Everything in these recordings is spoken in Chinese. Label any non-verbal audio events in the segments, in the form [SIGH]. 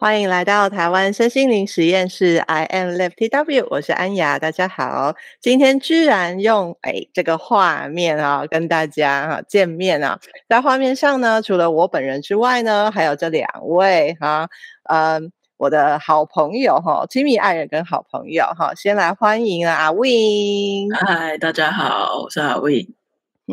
欢迎来到台湾身心灵实验室，I am Lifty W，我是安雅，大家好。今天居然用哎这个画面啊跟大家啊见面啊，在画面上呢，除了我本人之外呢，还有这两位哈，嗯，我的好朋友哈，亲密爱人跟好朋友哈，先来欢迎啊阿 Win，嗨，大家好，我是阿 Win，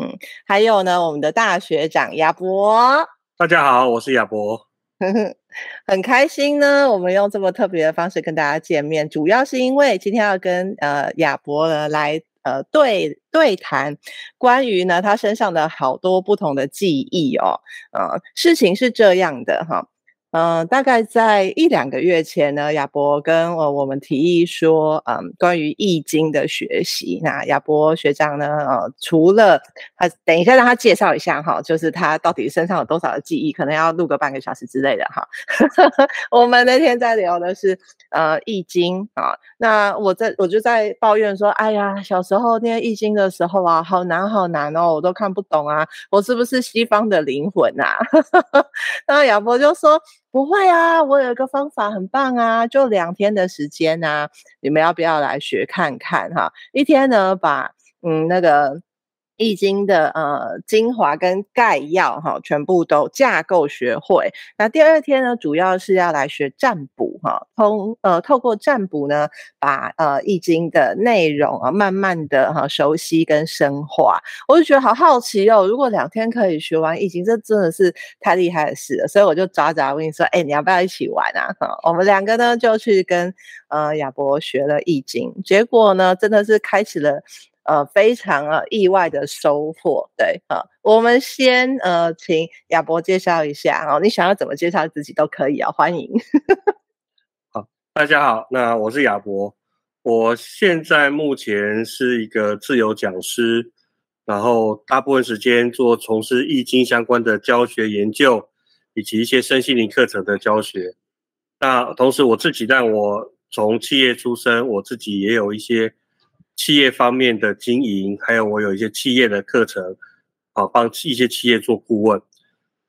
嗯，还有呢，我们的大学长亚博，大家好，我是亚博。[LAUGHS] 很开心呢，我们用这么特别的方式跟大家见面，主要是因为今天要跟呃亚伯呢来呃对对谈关于呢他身上的好多不同的记忆哦，呃事情是这样的哈。嗯、大概在一两个月前呢，亚博跟呃我们提议说，嗯，关于易经的学习。那亚博学长呢，呃，除了他，等一下让他介绍一下哈，就是他到底身上有多少的记忆，可能要录个半个小时之类的哈。[LAUGHS] 我们那天在聊的是呃易经啊，那我在我就在抱怨说，哎呀，小时候念易经的时候啊，好难好难哦，我都看不懂啊，我是不是西方的灵魂啊？[LAUGHS] 那亚博就说。不会啊，我有一个方法很棒啊，就两天的时间啊，你们要不要来学看看哈？一天呢，把嗯那个。易经的呃精华跟概要哈，全部都架构学会。那第二天呢，主要是要来学占卜哈，通呃透过占卜呢，把呃易经的内容啊，慢慢的哈熟悉跟深化。我就觉得好好奇哦，如果两天可以学完易经，这真的是太厉害的事了。所以我就找找问你说，哎，你要不要一起玩啊？哈，我们两个呢就去跟呃亚博学了易经，结果呢真的是开启了。呃，非常啊意外的收获，对啊，我们先呃，请亚博介绍一下哦，你想要怎么介绍自己都可以啊，欢迎。[LAUGHS] 好，大家好，那我是亚博，我现在目前是一个自由讲师，然后大部分时间做从事易经相关的教学研究，以及一些身心灵课程的教学。那同时我自己，但我从企业出身，我自己也有一些。企业方面的经营，还有我有一些企业的课程，啊，帮一些企业做顾问。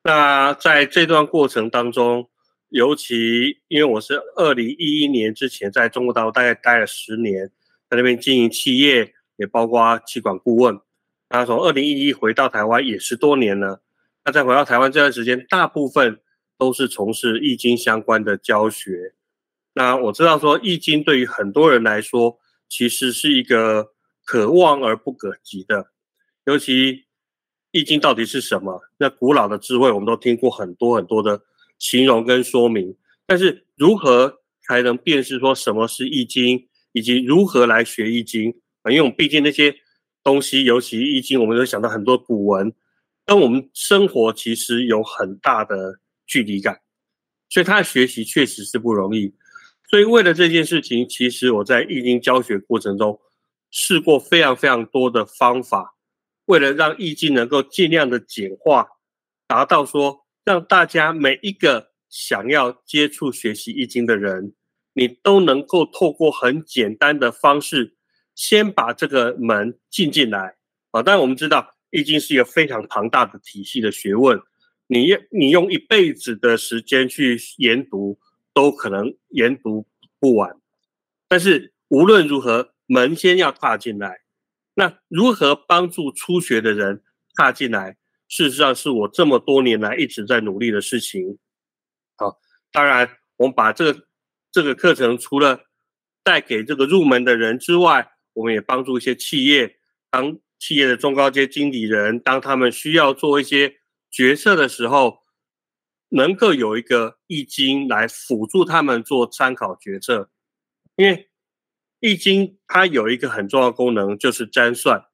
那在这段过程当中，尤其因为我是二零一一年之前在中国大陆大概待了十年，在那边经营企业，也包括企管顾问。那从二零一一回到台湾也十多年了。那再回到台湾这段时间，大部分都是从事易经相关的教学。那我知道说，易经对于很多人来说，其实是一个可望而不可及的，尤其《易经》到底是什么？那古老的智慧我们都听过很多很多的形容跟说明，但是如何才能辨识说什么是《易经》，以及如何来学《易经》啊？因为我们毕竟那些东西，尤其《易经》，我们都想到很多古文，跟我们生活其实有很大的距离感，所以他的学习确实是不容易。所以，为了这件事情，其实我在易经教学过程中试过非常非常多的方法，为了让易经能够尽量的简化，达到说让大家每一个想要接触学习易经的人，你都能够透过很简单的方式，先把这个门进进来啊。当然，我们知道易经是一个非常庞大的体系的学问，你你用一辈子的时间去研读。都可能研读不完，但是无论如何，门先要踏进来。那如何帮助初学的人踏进来？事实上，是我这么多年来一直在努力的事情。好，当然，我们把这个这个课程除了带给这个入门的人之外，我们也帮助一些企业，当企业的中高阶经理人，当他们需要做一些决策的时候。能够有一个易经来辅助他们做参考决策，因为易经它有一个很重要的功能，就是占算。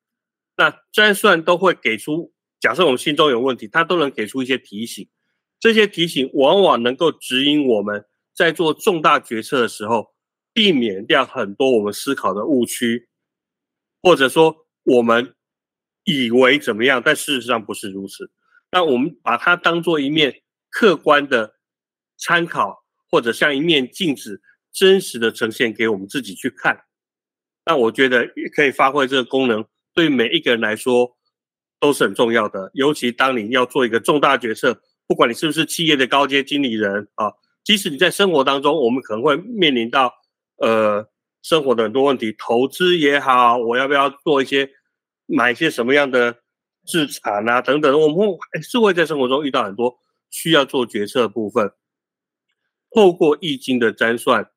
那占算都会给出，假设我们心中有问题，它都能给出一些提醒。这些提醒往往能够指引我们在做重大决策的时候，避免掉很多我们思考的误区，或者说我们以为怎么样，但事实上不是如此。那我们把它当做一面。客观的参考，或者像一面镜子，真实的呈现给我们自己去看。那我觉得也可以发挥这个功能，对每一个人来说都是很重要的。尤其当你要做一个重大决策，不管你是不是企业的高阶经理人啊，即使你在生活当中，我们可能会面临到呃生活的很多问题，投资也好，我要不要做一些买一些什么样的资产啊等等，我们还是会在生活中遇到很多需要做决策的部分。透过易经的占算，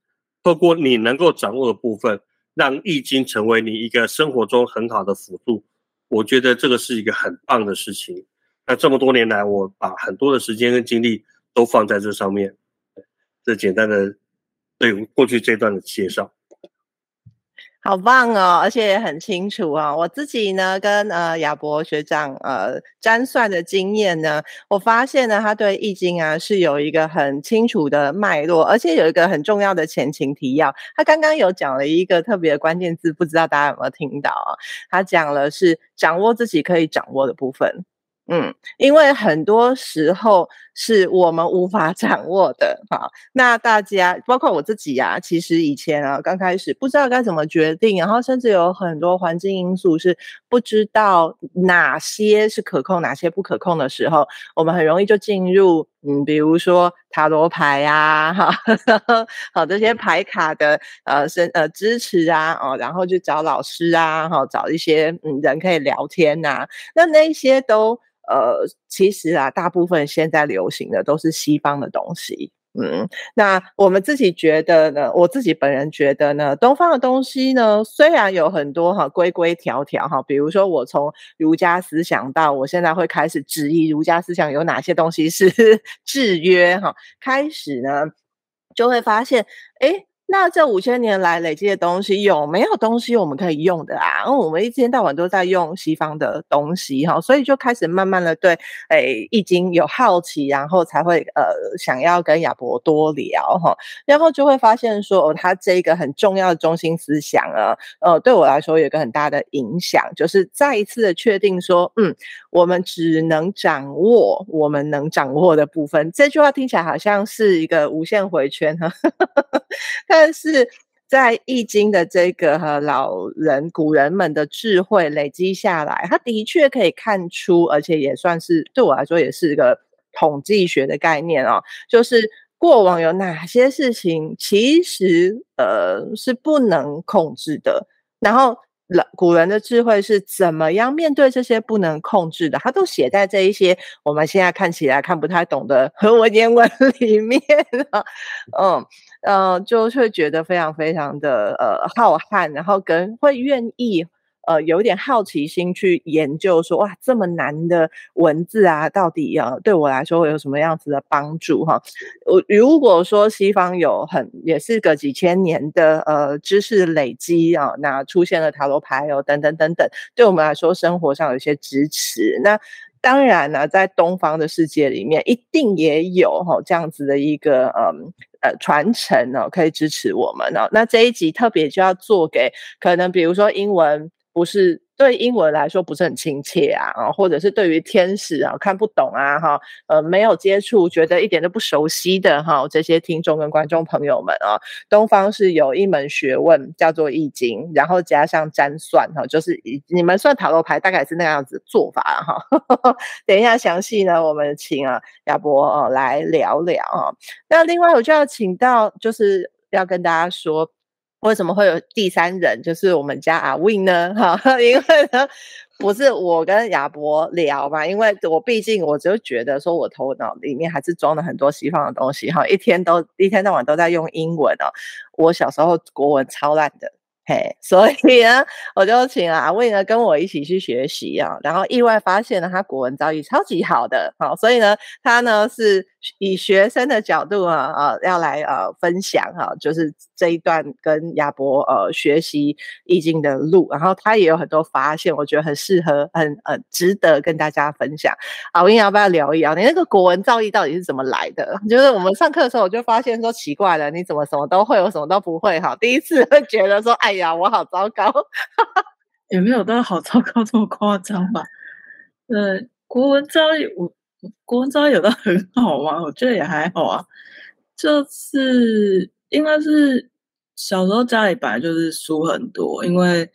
透过你能够掌握的部分，让易经成为你一个生活中很好的辅助。我觉得这个是一个很棒的事情。那这么多年来，我把很多的时间跟精力都放在这上面。这简单的对过去这段的介绍。好棒哦，而且也很清楚啊、哦。我自己呢，跟呃亚博学长呃占算的经验呢，我发现呢，他对易经啊是有一个很清楚的脉络，而且有一个很重要的前情提要。他刚刚有讲了一个特别的关键字，不知道大家有没有听到啊？他讲了是掌握自己可以掌握的部分。嗯，因为很多时候是我们无法 [LAUGHS] 掌握的，好，那大家包括我自己呀、其实以前啊，刚开始不知道该怎么决定，然后甚至有很多环境因素是不知道哪些是可控，哪些不可控的时候，我们很容易就进入，嗯，比如说塔罗牌呀，哈，[LAUGHS] 好这些牌卡的呃生呃支持啊，哦，然后去找老师啊，哈，找一些嗯人可以聊天呐、啊，那那些都。呃，其实啊，大部分现在流行的都是西方的东西，嗯，那我们自己觉得呢，我自己本人觉得呢，东方的东西呢，虽然有很多哈规规条条哈，比如说我从儒家思想到我现在会开始质疑儒家思想有哪些东西是 [LAUGHS] 制约哈，开始呢就会发现，诶那这五千年来累积的东西有没有东西我们可以用的啊？我们一天到晚都在用西方的东西哈，所以就开始慢慢的对诶易经有好奇，然后才会呃想要跟亚博多聊哈，然后就会发现说哦，他这一个很重要的中心思想啊，呃对我来说有一个很大的影响，就是再一次的确定说，嗯，我们只能掌握我们能掌握的部分。这句话听起来好像是一个无限回圈哈。但 [LAUGHS] 但是在易经的这个和老人古人们的智慧累积下来，他的确可以看出，而且也算是对我来说也是一个统计学的概念哦，就是过往有哪些事情其实呃是不能控制的，然后。老古人的智慧是怎么样面对这些不能控制的？他都写在这一些我们现在看起来看不太懂的 [LAUGHS] 文言文里面了，嗯呃，就会觉得非常非常的呃浩瀚，然后跟会愿意。呃，有点好奇心去研究说，哇，这么难的文字啊，到底啊，对我来说会有什么样子的帮助哈？我如果说西方有很也是个几千年的呃知识累积啊，那出现了塔罗牌哦，等等等等，对我们来说生活上有一些支持。那当然呢，在东方的世界里面，一定也有哈这样子的一个嗯呃传承哦，可以支持我们哦。那这一集特别就要做给可能比如说英文。不是对英文来说不是很亲切啊，啊，或者是对于天使啊看不懂啊，哈，呃，没有接触，觉得一点都不熟悉的哈，这些听众跟观众朋友们啊，东方是有一门学问叫做易经，然后加上占算哈，就是你们算塔罗牌大概是那样子做法哈。[LAUGHS] 等一下详细呢，我们请啊亚博啊来聊聊啊。那另外我就要请到，就是要跟大家说。为什么会有第三人，就是我们家阿 Win 呢？[LAUGHS] 哈，因为呢，不是我跟亚伯聊嘛，因为我毕竟我就觉得说，我头脑里面还是装了很多西方的东西哈，一天都一天到晚都在用英文哦。我小时候国文超烂的。嘿，所以呢，我就请阿魏呢跟我一起去学习啊，然后意外发现呢，他国文造诣超级好的，好，所以呢，他呢是以学生的角度啊啊要来呃分享哈，就是这一段跟亚博呃学习易经的路，然后他也有很多发现，我觉得很适合，很呃值得跟大家分享。阿魏要不要聊一聊你那个国文造诣到底是怎么来的？[LAUGHS] 就是我们上课的时候，我就发现说奇怪了，你怎么什么都会，我什么都不会哈，第一次会觉得说哎。呀，我好糟糕，[LAUGHS] 也没有到好糟糕这么夸张吧？呃，国文造诣，我国文造有的很好吗？我觉得也还好啊。就是应该是小时候家里本来就是书很多，因为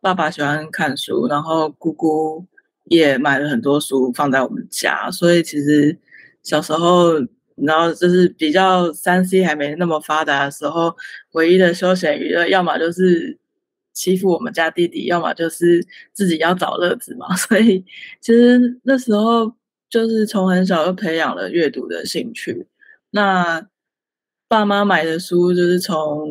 爸爸喜欢看书，然后姑姑也买了很多书放在我们家，所以其实小时候然后就是比较三 C 还没那么发达的时候，唯一的休闲娱乐，要么就是欺负我们家弟弟，要么就是自己要找乐子嘛。[LAUGHS] 所以其实那时候就是从很小就培养了阅读的兴趣。那爸妈买的书就是从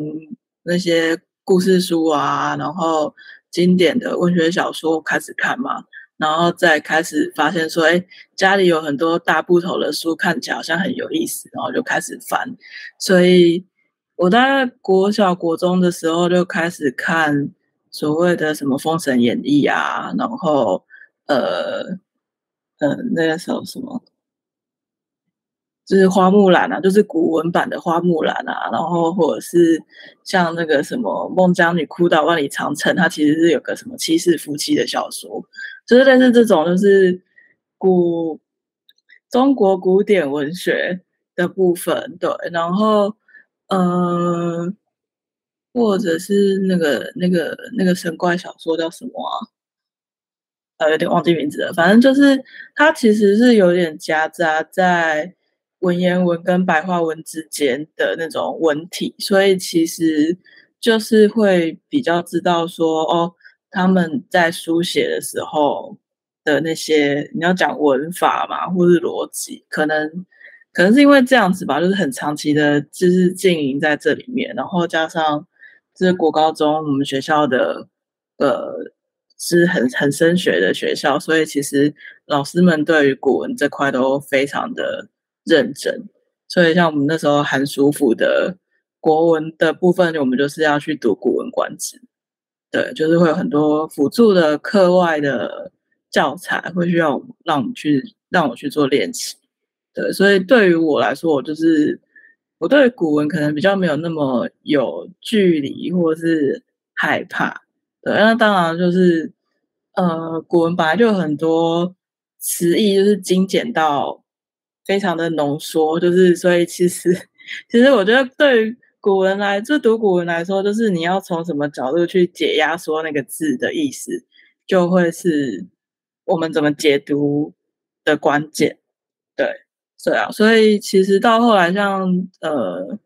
那些故事书啊，然后经典的文学小说开始看嘛。然后再开始发现说，哎，家里有很多大部头的书，看起来好像很有意思，然后就开始翻。所以我大概国小、国中的时候就开始看所谓的什么《封神演义》啊，然后呃呃那个时候什么。就是花木兰啊，就是古文版的花木兰啊，然后或者是像那个什么孟姜女哭倒万里长城，它其实是有个什么七世夫妻的小说，就是类似这种，就是古中国古典文学的部分，对，然后嗯、或者是那个那个那个神怪小说叫什么啊？呃，有点忘记名字了，反正就是它其实是有点夹杂在。文言文跟白话文之间的那种文体，所以其实就是会比较知道说，哦，他们在书写的时候的那些，你要讲文法嘛，或是逻辑，可能可能是因为这样子吧，就是很长期的，就是经营在这里面，然后加上就是国高中我们学校的呃是很很升学的学校，所以其实老师们对于古文这块都非常的。认真，所以像我们那时候寒暑辅的国文的部分，我们就是要去读《古文观止》，对，就是会有很多辅助的课外的教材，会需要让我们去让我去做练习，对，所以对于我来说，我就是我对古文可能比较没有那么有距离或是害怕，对，那当然就是呃，古文本来就有很多词义，就是精简到。非常的浓缩，就是所以其实其实我觉得对于古文来，就读古文来说，就是你要从什么角度去解压缩那个字的意思，就会是我们怎么解读的关键。对，对啊，所以其实到后来像呃，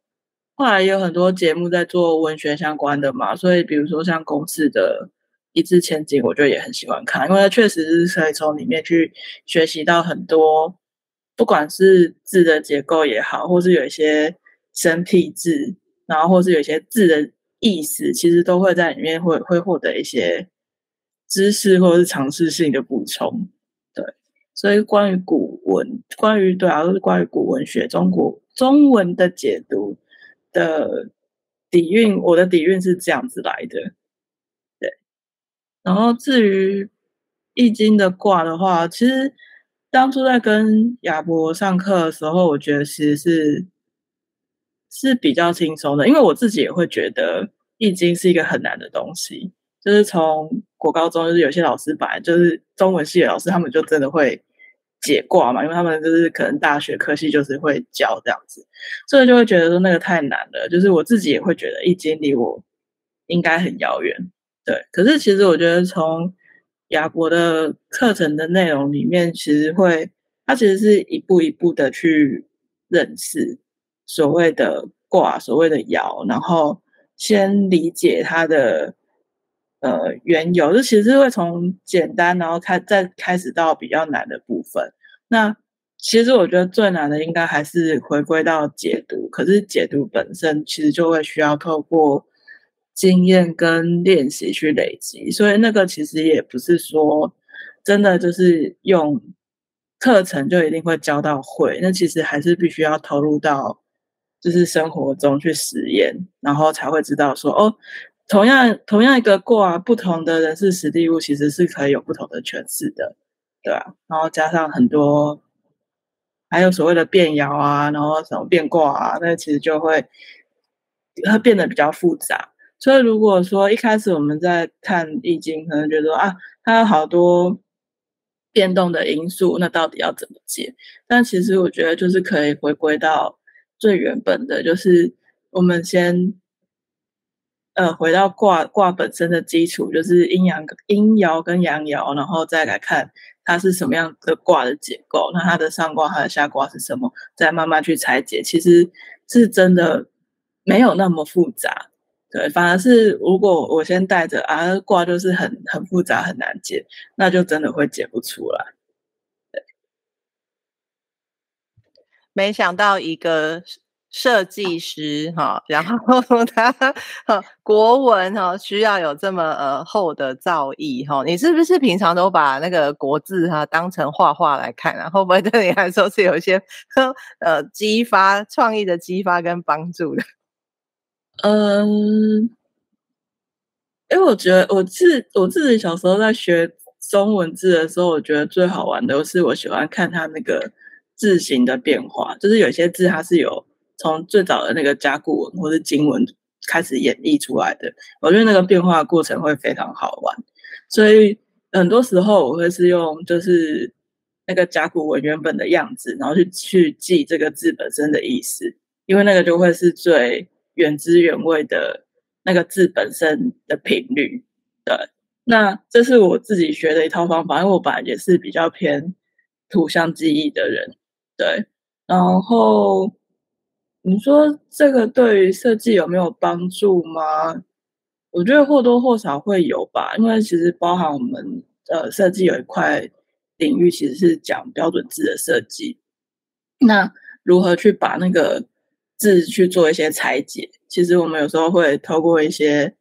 后来有很多节目在做文学相关的嘛，所以比如说像公式的《一字千金》，我觉得也很喜欢看，因为它确实是可以从里面去学习到很多。不管是字的结构也好，或是有一些生僻字，然后或是有一些字的意思，其实都会在里面会会获得一些知识或者是常识性的补充。对，所以关于古文，关于对啊，都是关于古文学、中国中文的解读的底蕴，我的底蕴是这样子来的。对，然后至于易经的卦的话，其实。当初在跟亚博上课的时候，我觉得其实是是比较轻松的，因为我自己也会觉得易经是一个很难的东西。就是从国高中，就是有些老师本来就是中文系的老师，他们就真的会解卦嘛，因为他们就是可能大学科系就是会教这样子，所以就会觉得说那个太难了。就是我自己也会觉得易经离我应该很遥远，对。可是其实我觉得从亚博的课程的内容里面，其实会，它其实是一步一步的去认识所谓的卦，所谓的爻，然后先理解它的呃缘由，就其实会从简单，然后开再开始到比较难的部分。那其实我觉得最难的应该还是回归到解读，可是解读本身其实就会需要透过。经验跟练习去累积，所以那个其实也不是说真的就是用课程就一定会教到会，那其实还是必须要投入到就是生活中去实验，然后才会知道说哦，同样同样一个卦，不同的人事时地物其实是可以有不同的诠释的，对吧？然后加上很多还有所谓的变爻啊，然后什么变卦啊，那其实就会它变得比较复杂。所以，如果说一开始我们在看《易经》，可能觉得啊，它有好多变动的因素，那到底要怎么解？但其实我觉得，就是可以回归到最原本的，就是我们先呃回到卦卦本身的基础，就是阴阳阴爻跟阳爻，然后再来看它是什么样的卦的结构，那它的上卦、它的下卦是什么，再慢慢去拆解，其实是真的没有那么复杂。对，反而是如果我先带着啊卦就是很很复杂很难解，那就真的会解不出来。对，没想到一个。设计师哈，然后他国文哈需要有这么呃厚的造诣哈，你是不是平常都把那个国字哈当成画画来看啊？[LAUGHS] 会不会对你来说是有一些呃激发创意的激发跟帮助的？嗯，因为我觉得我自我自己小时候在学中文字的时候，我觉得最好玩的是我喜欢看它那个字形的变化，就是有些字它是有。从最早的那个甲骨文或是金文开始演绎出来的，我觉得那个变化过程会非常好玩。所以很多时候我会是用就是那个甲骨文原本的样子，然后去去记这个字本身的意思，因为那个就会是最原汁原味的那个字本身的频率。对，那这是我自己学的一套方法，因为我本来也是比较偏图像记忆的人。对，然后。你说这个对于设计有没有帮助吗？我觉得或多或少会有吧，因为其实包含我们呃设计有一块领域其实是讲标准字的设计。那如何去把那个字去做一些拆解？其实我们有时候会透过一些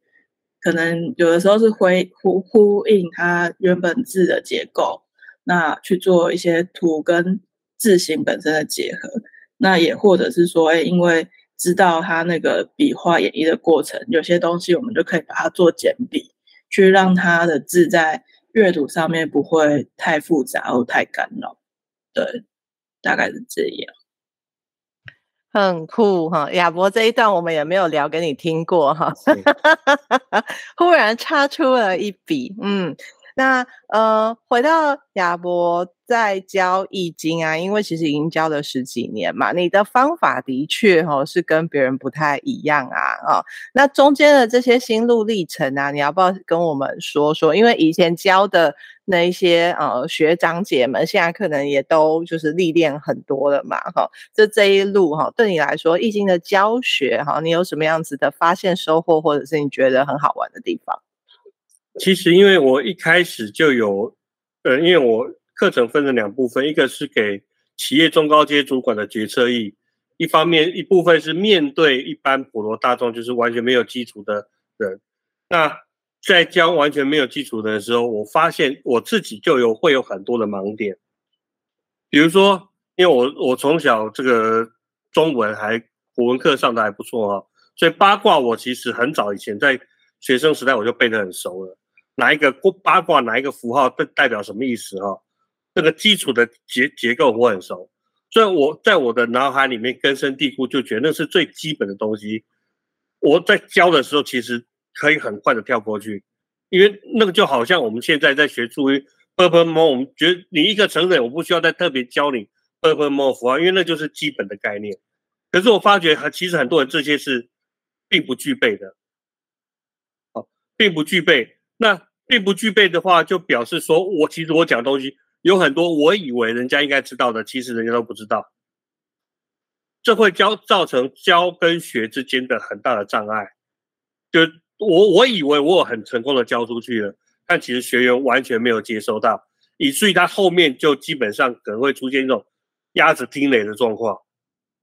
可能有的时候是回呼呼应它原本字的结构，那去做一些图跟字形本身的结合。那也或者是说，哎，因为知道他那个笔画演绎的过程，有些东西我们就可以把它做简笔，去让他的字在阅读上面不会太复杂或太干扰。对，大概是这样。很酷哈，亚博这一段我们也没有聊给你听过哈，[LAUGHS] 忽然插出了一笔，嗯。那呃，回到亚博在教易经啊，因为其实已经教了十几年嘛，你的方法的确哈、哦、是跟别人不太一样啊啊、哦。那中间的这些心路历程啊，你要不要跟我们说说？因为以前教的那一些呃学长姐们，现在可能也都就是历练很多了嘛哈。这、这一路哈、哦，对你来说易经的教学哈、哦，你有什么样子的发现收获，或者是你觉得很好玩的地方？其实，因为我一开始就有，呃，因为我课程分成两部分，一个是给企业中高阶主管的决策易，一方面一部分是面对一般普罗大众，就是完全没有基础的人。那在教完全没有基础的时候，我发现我自己就有会有很多的盲点，比如说，因为我我从小这个中文还国文课上的还不错啊，所以八卦我其实很早以前在学生时代我就背得很熟了。哪一个八卦哪一个符号代代表什么意思哦？这个基础的结结构我很熟，所以我在我的脑海里面根深蒂固，就觉得那是最基本的东西。我在教的时候，其实可以很快的跳过去，因为那个就好像我们现在在学注音二分母，我们觉你一个成人，我不需要再特别教你二分母符号，因为那就是基本的概念。可是我发觉，他其实很多人这些是并不具备的，好，并不具备。那并不具备的话，就表示说我其实我讲东西有很多，我以为人家应该知道的，其实人家都不知道。这会教造成教跟学之间的很大的障碍。就我我以为我很成功的教出去了，但其实学员完全没有接收到，以至于他后面就基本上可能会出现一种鸭子听雷的状况。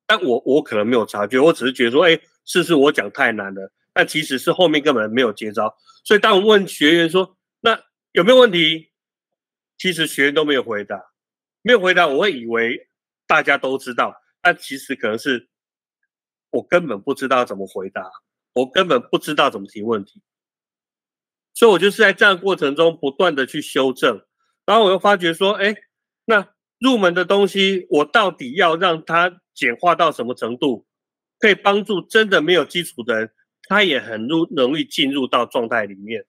但我我可能没有察觉，我只是觉得说，哎，是不是我讲太难了？但其实是后面根本没有接招。所以当我问学员说：“那有没有问题？”其实学员都没有回答，没有回答，我会以为大家都知道，但其实可能是我根本不知道怎么回答，我根本不知道怎么提问题。所以我就是在这样过程中不断的去修正，然后我又发觉说：“哎，那入门的东西，我到底要让它简化到什么程度，可以帮助真的没有基础的人？”他也很容容易进入到状态里面。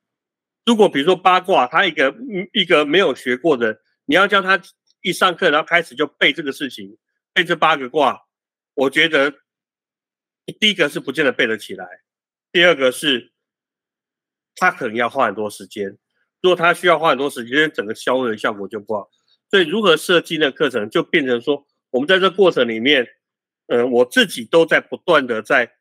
如果比如说八卦，他一个一个没有学过的，你要教他一上课然后开始就背这个事情，背这八个卦，我觉得第一个是不见得背得起来，第二个是他可能要花很多时间。如果他需要花很多时间，整个消化的效果就不好。所以如何设计的课程，就变成说，我们在这过程里面，呃，我自己都在不断的在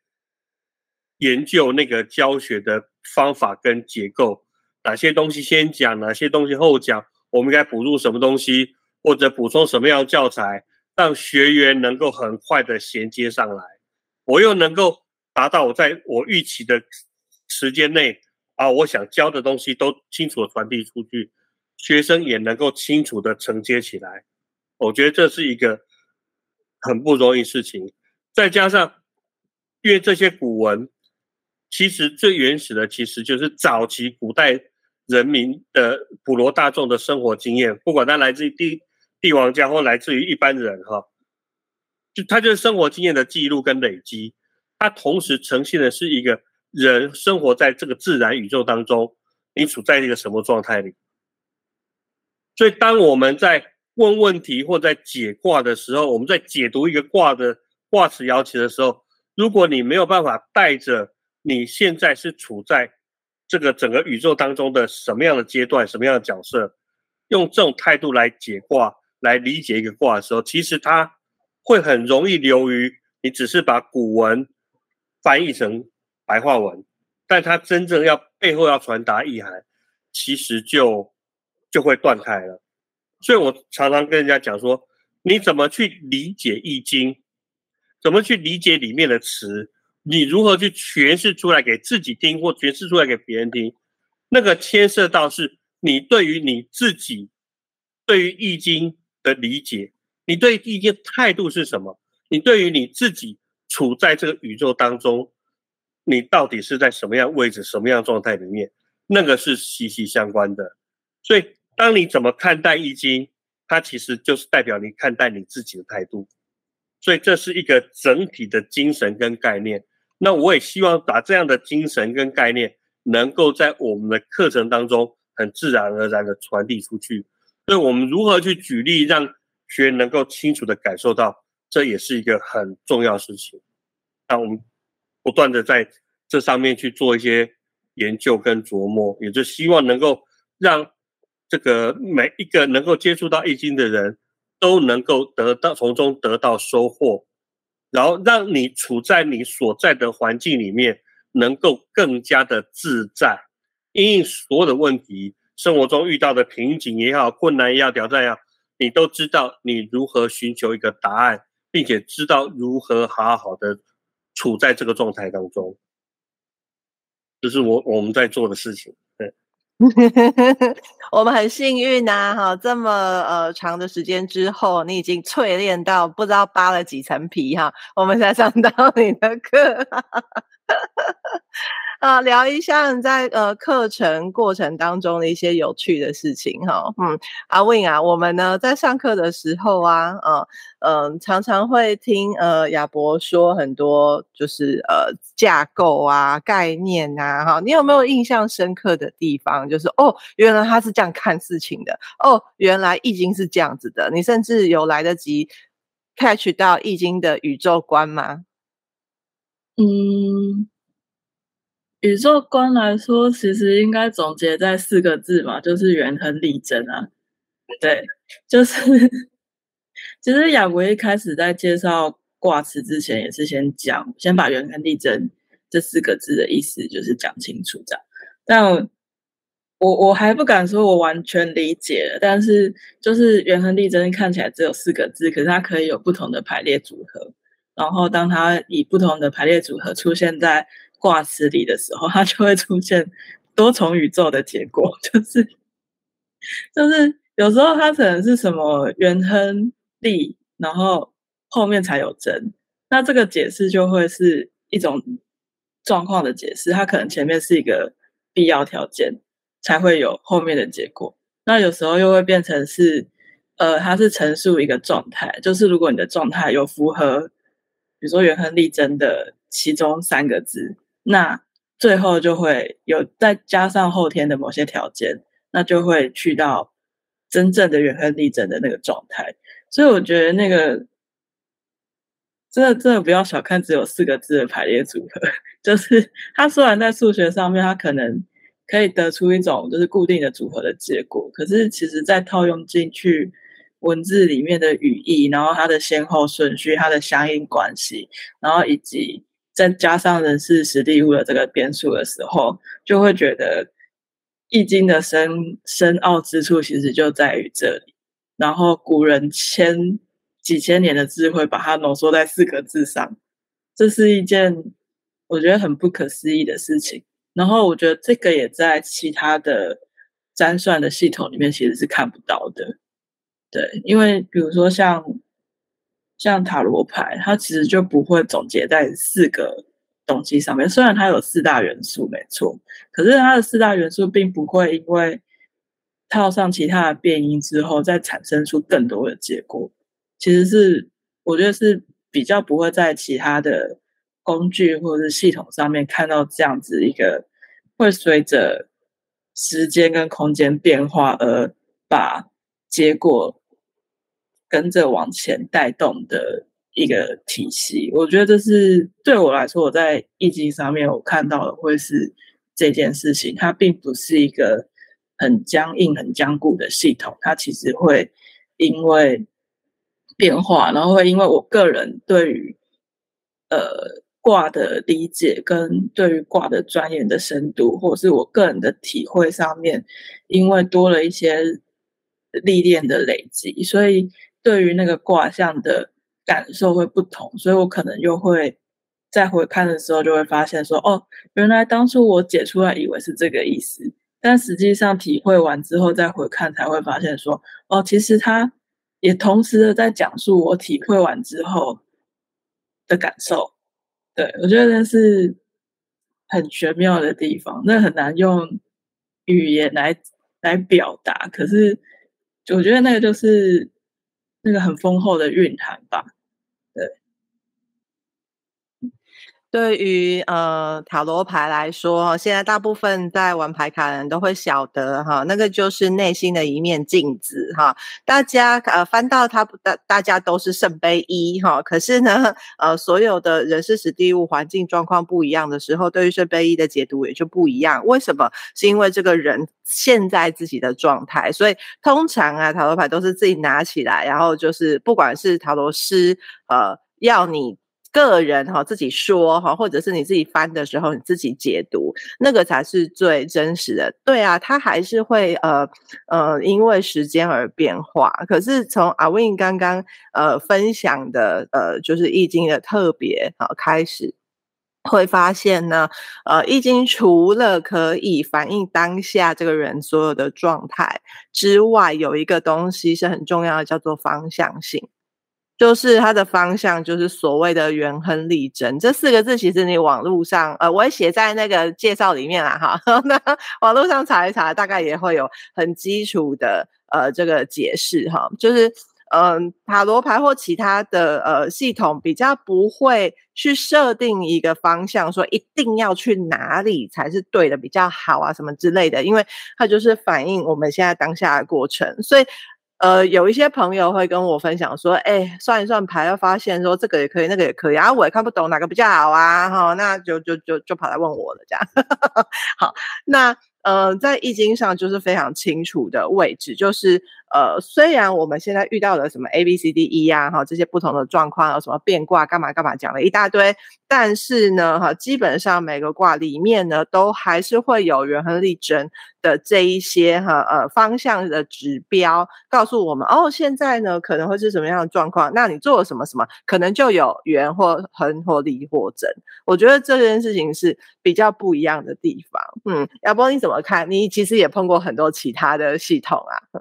研究那个教学的方法跟结构，哪些东西先讲，哪些东西后讲，我们应该补入什么东西，或者补充什么样的教材，让学员能够很快的衔接上来，我又能够达到我在我预期的时间内，把我想教的东西都清楚的传递出去。学生也能够清楚的承接起来，我觉得这是一个很不容易事情。再加上，因为这些古文，其实最原始的其实就是早期古代人民的普罗大众的生活经验，不管他来自于帝帝王家或来自于一般人哈，就他就是生活经验的记录跟累积，它同时呈现的是一个人生活在这个自然宇宙当中，你处在一个什么状态里。所以，当我们在问问题或在解卦的时候，我们在解读一个卦的卦辞爻辞的时候，如果你没有办法带着你现在是处在这个整个宇宙当中的什么样的阶段、什么样的角色，用这种态度来解卦、来理解一个卦的时候，其实它会很容易流于你只是把古文翻译成白话文，但它真正要背后要传达意涵，其实就。就会断开了，所以我常常跟人家讲说，你怎么去理解《易经》，怎么去理解里面的词，你如何去诠释出来给自己听，或诠释出来给别人听，那个牵涉到是你对于你自己对于《易经》的理解，你对《易经》态度是什么？你对于你自己处在这个宇宙当中，你到底是在什么样位置、什么样状态里面，那个是息息相关的，所以。当你怎么看待易经，它其实就是代表你看待你自己的态度，所以这是一个整体的精神跟概念。那我也希望把这样的精神跟概念，能够在我们的课程当中很自然而然的传递出去。所以我们如何去举例，让学员能够清楚的感受到，这也是一个很重要事情。那我们不断的在这上面去做一些研究跟琢磨，也就希望能够让。这个每一个能够接触到易经的人，都能够得到从中得到收获，然后让你处在你所在的环境里面，能够更加的自在，因应所有的问题，生活中遇到的瓶颈也好，困难也好，挑战也好，你都知道你如何寻求一个答案，并且知道如何好好的处在这个状态当中，这是我我们在做的事情。[LAUGHS] 我们很幸运呐、哈，这么呃长的时间之后，你已经淬炼到不知道扒了几层皮哈，我们才上到你的课。啊，聊一下在呃课程过程当中的一些有趣的事情哈。嗯，阿 Win 啊，我们呢在上课的时候啊，嗯嗯，常常会听呃亚博说很多就是呃架构啊、概念呐，哈，你有没有印象深刻的地方？就是哦，原来他是这样看事情的，哦，原来易经是这样子的，你甚至有来得及 catch 到易经的宇宙观吗？嗯。宇宙观来说，其实应该总结在四个字嘛，就是元亨利真啊。对，就是其实亚博一开始在介绍卦辞之前，也是先讲，先把元亨利贞这四个字的意思就是讲清楚这样。但我我还不敢说我完全理解，但是就是元亨利真看起来只有四个字，可是它可以有不同的排列组合，然后当它以不同的排列组合出现在卦辞里的时候，它就会出现多重宇宙的结果，[LAUGHS] 就是就是有时候它可能是什么元亨利，然后后面才有贞，那这个解释就会是一种状况的解释，它可能前面是一个必要条件，才会有后面的结果。那有时候又会变成是，呃，它是陈述一个状态，就是如果你的状态有符合，比如说元亨利贞的其中三个字。那最后就会有再加上后天的某些条件，那就会去到真正的元亨利贞的那个状态。所以我觉得那个真的真的不要小看只有四个字的排列组合，[LAUGHS] 就是它虽然在数学上面它可能可以得出一种就是固定的组合的结果，可是其实在套用进去文字里面的语义，然后它的先后顺序、它的相应关系，然后以及再加上人事时地物的这个变数的时候，就会觉得《易经》的深深奥之处其实就在于这里。然后古人千几千年的智慧，把它浓缩在四个字上，这是一件我觉得很不可思议的事情。然后我觉得这个也在其他的占算的系统里面其实是看不到的。对，因为比如说像像塔罗牌，它其实就不会总结在四个东西上面。虽然它有四大元素，没错，可是它的四大元素并不会因为套上其他的变因之后，再产生出更多的结果。其实是我觉得是比较不会在其他的工具或者是系统上面看到这样子一个会随着时间跟空间变化而把结果跟着往前带动的一个体系。我觉得这是对我来说，我在易经上面我看到的会是这件事情，它并不是一个。很僵硬、很僵固的系统，它其实会因为变化，然后会因为我个人对于呃卦的理解跟对于卦的钻研的深度，或者是我个人的体会上面，因为多了一些历练的累积，所以对于那个卦象的感受会不同，所以我可能又会再回看的时候，就会发现说，哦，原来当初我解出来以为是这个意思。但实际上体会完之后再回看，才会发现说，哦，其实他也同时的在讲述我体会完之后的感受。对，我觉得那是很玄妙的地方，那很难用语言来来表达。可是我觉得那个就是那个很丰厚的蕴含吧。对于呃塔罗牌来说，现在大部分在玩牌卡的人都会晓得哈，那个就是内心的一面镜子哈。大家呃翻到它，大大家都是圣杯一哈。可是呢，呃，所有的人事史地物环境状况不一样的时候，对于圣杯一的解读也就不一样。为什么？是因为这个人现在自己的状态。所以通常啊，塔罗牌都是自己拿起来，然后就是不管是塔罗师呃要你。个人哈自己说哈，或者是你自己翻的时候你自己解读，那个才是最真实的。对啊，它还是会呃呃因为时间而变化。可是从阿 Win 刚刚呃分享的呃就是易经的特别啊开始，会发现呢呃易经除了可以反映当下这个人所有的状态之外，有一个东西是很重要的，叫做方向性。就是它的方向，就是所谓的元亨利贞这四个字，其实你网络上，呃，我也写在那个介绍里面啦，哈。[LAUGHS] 那网络上查一查，大概也会有很基础的呃这个解释哈。就是嗯、塔罗牌或其他的呃系统比较不会去设定一个方向，说一定要去哪里才是对的比较好啊什么之类的，因为它就是反映我们现在当下的过程，所以。呃，有一些朋友会跟我分享说，哎，算一算牌，又发现说这个也可以，那个也可以，啊，我也看不懂哪个比较好啊，哈，那就就就就跑来问我了，这样，好，那。呃，在易经上就是非常清楚的位置，就是呃，虽然我们现在遇到了什么 A B C D E 啊，哈，这些不同的状况，有什么变卦，干嘛干嘛，讲了一大堆，但是呢，哈，基本上每个卦里面呢，都还是会有元亨利贞的这一些哈呃方向的指标，告诉我们哦，现在呢可能会是什么样的状况，那你做了什么什么，可能就有元或亨或利或贞。我觉得这件事情是比较不一样的地方，嗯，要不然你？怎么看？你其实也碰过很多其他的系统啊。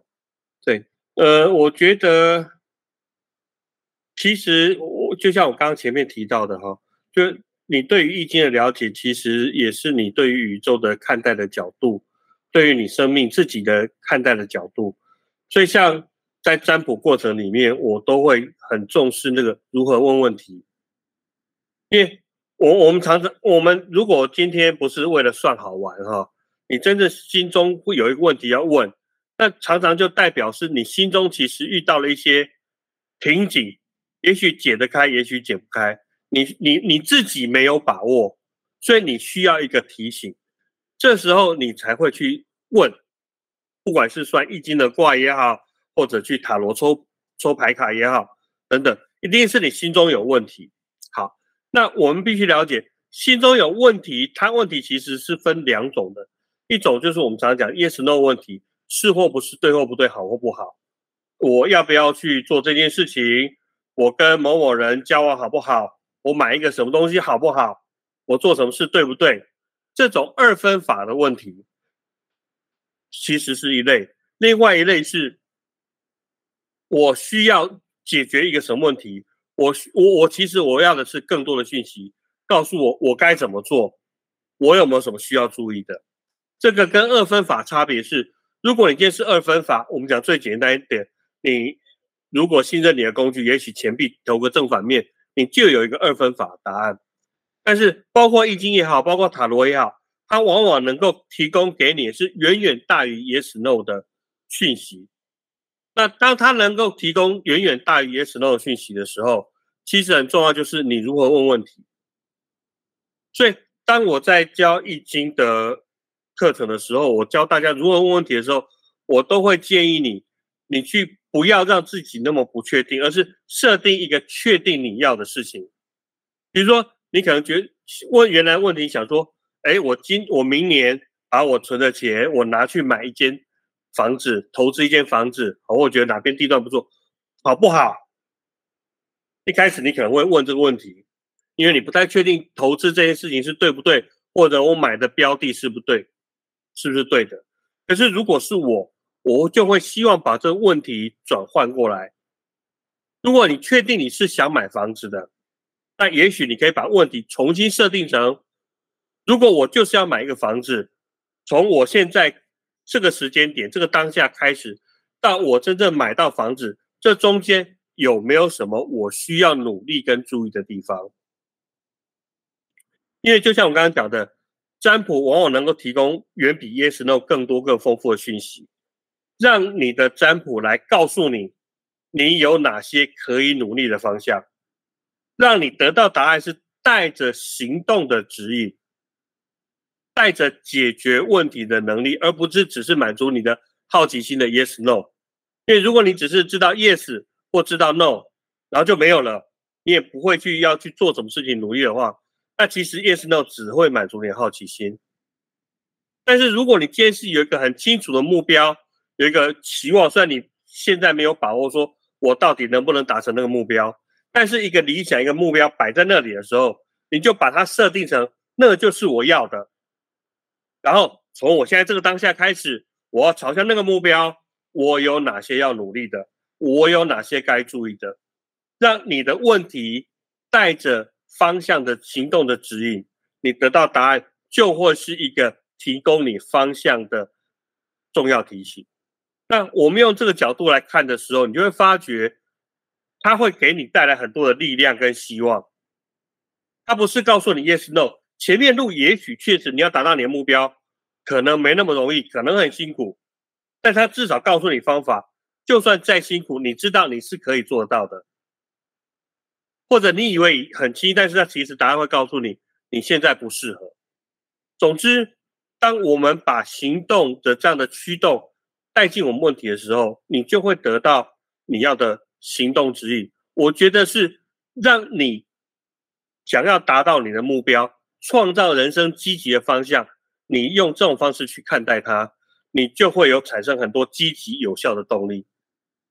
对，呃，我觉得其实我就像我刚刚前面提到的哈，就你对于易经的了解，其实也是你对于宇宙的看待的角度，对于你生命自己的看待的角度。所以，像在占卜过程里面，我都会很重视那个如何问问题，因为我我们常常我们如果今天不是为了算好玩哈。你真的心中会有一个问题要问，那常常就代表是你心中其实遇到了一些瓶颈，也许解得开，也许解不开，你你你自己没有把握，所以你需要一个提醒，这时候你才会去问，不管是算易经的卦也好，或者去塔罗抽抽牌卡也好，等等，一定是你心中有问题。好，那我们必须了解，心中有问题，它问题其实是分两种的，一种就是我们常常讲 yes no 问题，是或不是，对或不对，好或不好，我要不要去做这件事情？我跟某某人交往好不好？我买一个什么东西好不好？我做什么事对不对？这种二分法的问题，其实是一类。另外一类是，我需要解决一个什么问题？我我我其实我要的是更多的讯息，告诉我我该怎么做，我有没有什么需要注意的？这个跟二分法差别是，如果你今天是二分法，我们讲最简单一点，你如果信任你的工具，也许钱币投个正反面，你就有一个二分法答案。但是包括易经也好，包括塔罗也好，它往往能够提供给你是远远大于 yes no 的。讯息，那当它能够提供远远大于 yes no 的讯息的时候，其实很重要就是你如何问问题。所以当我在教易经的课程的时候，我教大家如何问问题的时候，我都会建议你，你去不要让自己那么不确定，而是设定一个确定你要的事情。比如说，你可能觉问原来问题想说，哎，我今我明年把我存的钱，我拿去买一间。房子投资一间房子，哦，我觉得哪边地段不错，好不好？一开始你可能会问这个问题，因为你不太确定投资这件事情是对不对，或者我买的标的是不对，是不是对的？可是如果是我，我就会希望把这个问题转换过来。如果你确定你是想买房子的，那也许你可以把问题重新设定成：如果我就是要买一个房子，从我现在。这个时间点，这个当下开始，到我真正买到房子，这中间有没有什么我需要努力跟注意的地方？因为就像我刚刚讲的，占卜往往能够提供远比 Yes No 更多更丰富的讯息，让你的占卜来告诉你，你有哪些可以努力的方向，让你得到答案是带着行动的指引。带着解决问题的能力，而不是只是满足你的好奇心的 yes no。因为如果你只是知道 yes 或知道 no，然后就没有了，你也不会去要去做什么事情努力的话，那其实 yes no 只会满足你的好奇心。但是如果你今天是有一个很清楚的目标，有一个期望，虽然你现在没有把握说我到底能不能达成那个目标，但是一个理想一个目标摆在那里的时候，你就把它设定成那就是我要的。然后从我现在这个当下开始，我要朝向那个目标，我有哪些要努力的？我有哪些该注意的？让你的问题带着方向的行动的指引，你得到答案就会是一个提供你方向的重要提醒。那我们用这个角度来看的时候，你就会发觉，它会给你带来很多的力量跟希望。它不是告诉你 yes no。前面路也许确实你要达到你的目标，可能没那么容易，可能很辛苦，但他至少告诉你方法，就算再辛苦，你知道你是可以做到的。或者你以为很轻，但是他其实答案会告诉你，你现在不适合。总之，当我们把行动的这样的驱动带进我们问题的时候，你就会得到你要的行动指引。我觉得是让你想要达到你的目标。创造人生积极的方向，你用这种方式去看待它，你就会有产生很多积极有效的动力。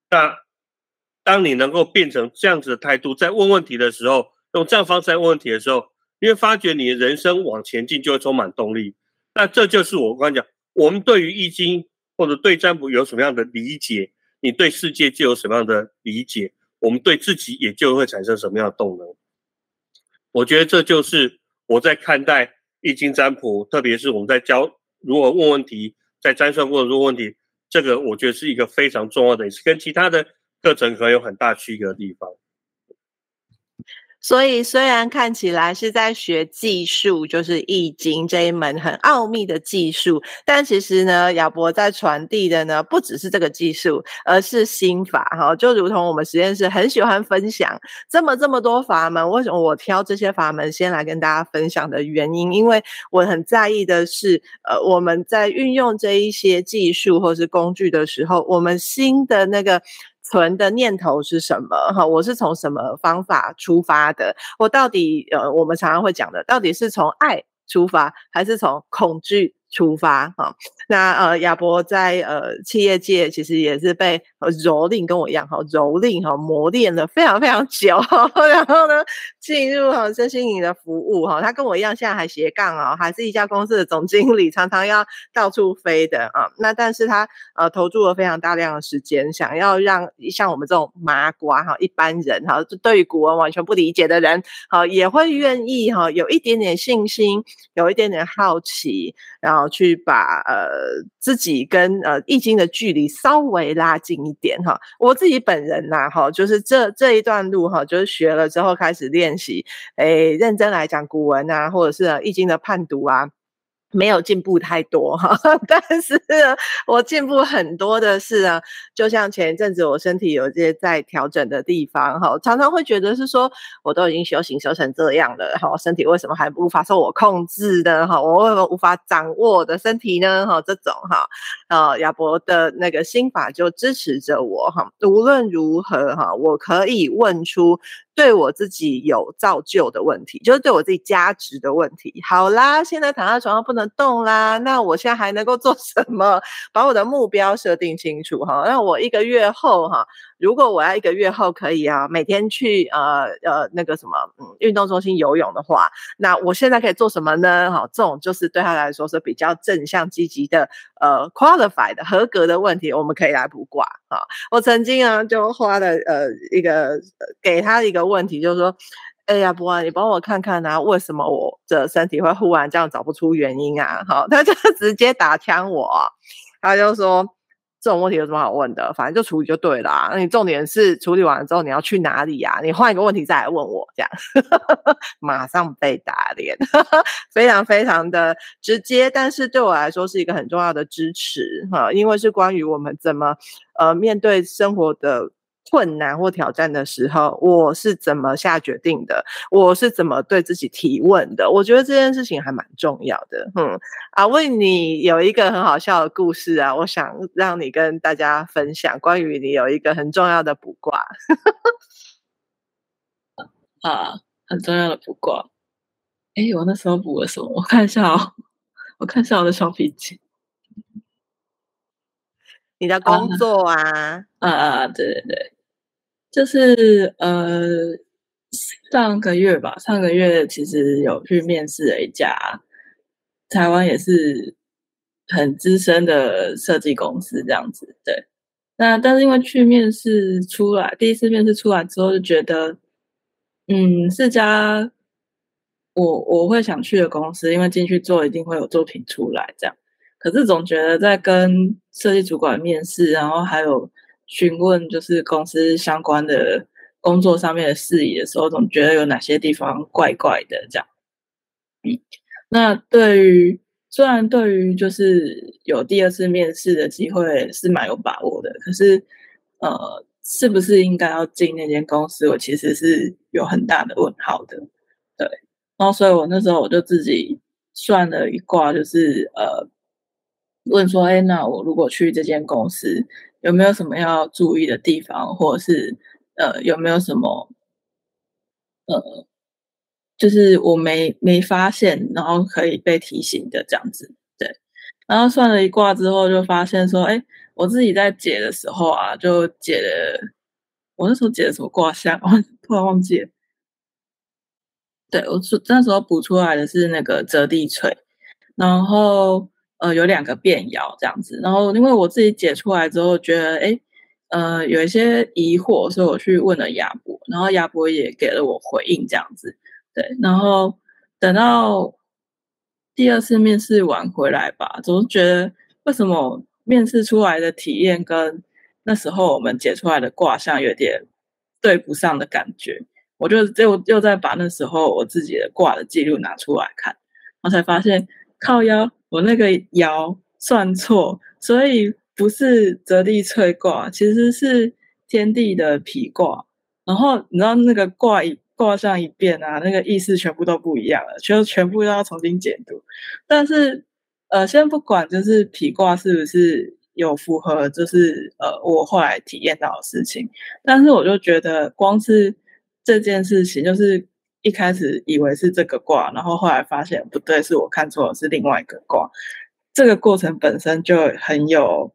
那当你能够变成这样子的态度，在问问题的时候，用这样方式来问问题的时候，你会发觉你的人生往前进就会充满动力。那这就是我刚刚讲，我们对于易经或者对占卜有什么样的理解，你对世界就有什么样的理解，我们对自己也就会产生什么样的动能。我觉得这就是。我在看待易经占卜，特别是我们在教如何问问题，在占算过程中问题，这个我觉得是一个非常重要的，也是跟其他的课程可能有很大区隔的地方。所以，虽然看起来是在学技术，就是易经这一门很奥秘的技术，但其实呢，亚博在传递的呢，不只是这个技术，而是心法哈。就如同我们实验室很喜欢分享这么这么多法门，为什么我挑这些法门先来跟大家分享的原因？因为我很在意的是，呃，我们在运用这一些技术或是工具的时候，我们心的那个。存的念头是什么？哈，我是从什么方法出发的？我到底呃，我们常常会讲的，到底是从爱出发，还是从恐惧？出发哈，那呃亚伯在呃企业界其实也是被蹂躏，跟我一样哈，蹂躏哈磨练了非常非常久，[LAUGHS] 然后呢进入哈身心灵的服务哈，他跟我一样现在还斜杠啊，还是一家公司的总经理，常常要到处飞的啊。那但是他呃投注了非常大量的时间，想要让像我们这种麻瓜哈一般人哈，就对于古文完全不理解的人好也会愿意哈有一点点信心，有一点点好奇，然后。去把呃自己跟呃易经的距离稍微拉近一点哈，我自己本人呐哈，就是这这一段路哈，就是学了之后开始练习，诶，认真来讲古文啊，或者是易经的判读啊。没有进步太多哈，[LAUGHS] 但是我进步很多的是啊，就像前一阵子我身体有些在调整的地方哈，常常会觉得是说我都已经修行修成这样了哈，身体为什么还无法受我控制呢？哈，我为什么无法掌握我的身体呢？哈，这种哈，呃，亚伯的那个心法就支持着我哈，无论如何哈，我可以问出。对我自己有造就的问题，就是对我自己价值的问题。好啦，现在躺在床上不能动啦，那我现在还能够做什么？把我的目标设定清楚哈。那我一个月后哈。如果我要一个月后可以啊，每天去呃呃那个什么嗯运动中心游泳的话，那我现在可以做什么呢？哈，这种就是对他来说是比较正向积极的呃 qualified 的合格的问题，我们可以来卜卦啊。我曾经啊就花了呃一个给他一个问题，就是说，哎呀，不啊，你帮我看看啊，为什么我的身体会忽然这样找不出原因啊？好，[LAUGHS] 他就直接打枪我，他就说。这种问题有什么好问的？反正就处理就对了啊。那你重点是处理完了之后你要去哪里呀？你换一个问题再来问我，这样 [LAUGHS] 马上被打脸，非常非常的直接，但是对我来说是一个很重要的支持哈，因为是关于我们怎么呃面对生活的。困难或挑战的时候，我是怎么下决定的？我是怎么对自己提问的？我觉得这件事情还蛮重要的。嗯，啊，为你有一个很好笑的故事啊，我想让你跟大家分享关于你有一个很重要的卜卦。[LAUGHS] 啊，很重要的卜卦。哎，我那时候卜了什么？我看一下哦，我看一下我的小笔记。你的工作啊？啊啊，对对对。就是呃，上个月吧，上个月其实有去面试了一家台湾也是很资深的设计公司，这样子。对，那但是因为去面试出来，第一次面试出来之后就觉得，嗯，是家我我会想去的公司，因为进去做一定会有作品出来，这样。可是总觉得在跟设计主管面试，然后还有。询问就是公司相关的工作上面的事宜的时候，总觉得有哪些地方怪怪的这样。嗯，那对于虽然对于就是有第二次面试的机会是蛮有把握的，可是呃，是不是应该要进那间公司，我其实是有很大的问号的。对，然后所以我那时候我就自己算了一卦，就是呃，问说，哎，那我如果去这间公司，有没有什么要注意的地方，或者是呃有没有什么呃，就是我没没发现，然后可以被提醒的这样子，对。然后算了一卦之后，就发现说，哎，我自己在解的时候啊，就解了，我那时候解的什么卦象，[LAUGHS] 我突然忘记了。对，我那时候补出来的是那个折地锤，然后。呃，有两个变爻这样子，然后因为我自己解出来之后，觉得诶呃，有一些疑惑，所以我去问了亚伯，然后亚伯也给了我回应这样子，对，然后等到第二次面试完回来吧，总是觉得为什么面试出来的体验跟那时候我们解出来的卦象有点对不上的感觉，我就又又再把那时候我自己的卦的记录拿出来看，我才发现靠腰。我那个爻算错，所以不是泽地萃卦，其实是天地的否卦。然后你知道那个卦一卦象一变啊，那个意思全部都不一样了，全全部都要重新解读。但是呃，先不管就是否卦是不是有符合，就是呃我后来体验到的事情。但是我就觉得，光是这件事情，就是一开始以为是这个卦，然后后来发现不对，是我看错了，是另外一个卦。这个过程本身就很有，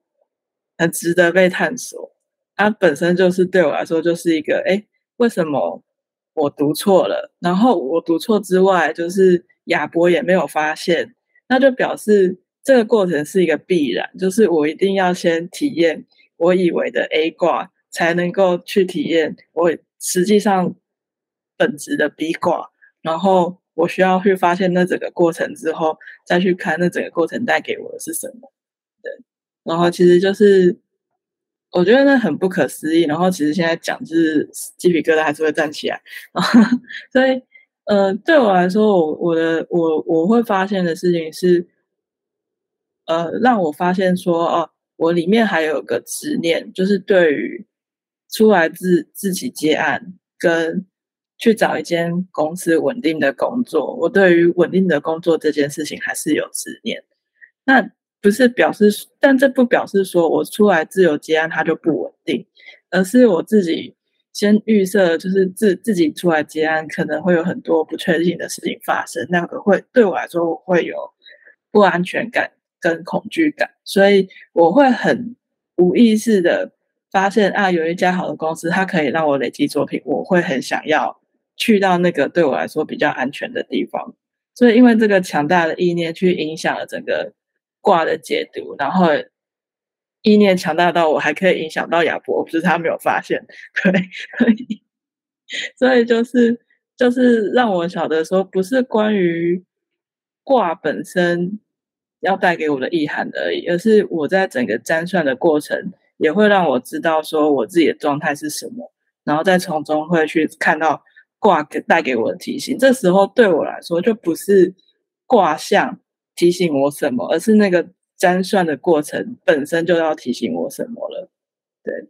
很值得被探索。它本身就是对我来说，就是一个哎，为什么我读错了？然后我读错之外，就是亚伯也没有发现，那就表示这个过程是一个必然，就是我一定要先体验我以为的 A 卦，才能够去体验我实际上本质的 B 卦，然后我需要去发现那整个过程之后，再去看那整个过程带给我的是什么。对，然后其实就是。我觉得那很不可思议，然后其实现在讲就是鸡皮疙瘩还是会站起来，[LAUGHS] 所以呃，对我来说，我我的我我会发现的事情是，呃，让我发现说哦，我里面还有个执念，就是对于出来自自己接案跟去找一间公司稳定的工作，我对于稳定的工作这件事情还是有执念，那。不是表示，但这不表示说我出来自由接案它就不稳定，而是我自己先预设，就是自自己出来接案可能会有很多不确定的事情发生，那个会对我来说我会有不安全感跟恐惧感，所以我会很无意识的发现啊，有一家好的公司，它可以让我累积作品，我会很想要去到那个对我来说比较安全的地方，所以因为这个强大的意念去影响了整个。卦的解读，然后意念强大到我还可以影响到亚伯，不是他没有发现，对，所以所以就是就是让我晓得说，不是关于卦本身要带给我的意涵而已，而是我在整个占算的过程，也会让我知道说我自己的状态是什么，然后再从中会去看到卦给带给我的提醒。这时候对我来说，就不是卦象。提醒我什么，而是那个占算的过程本身就要提醒我什么了。对，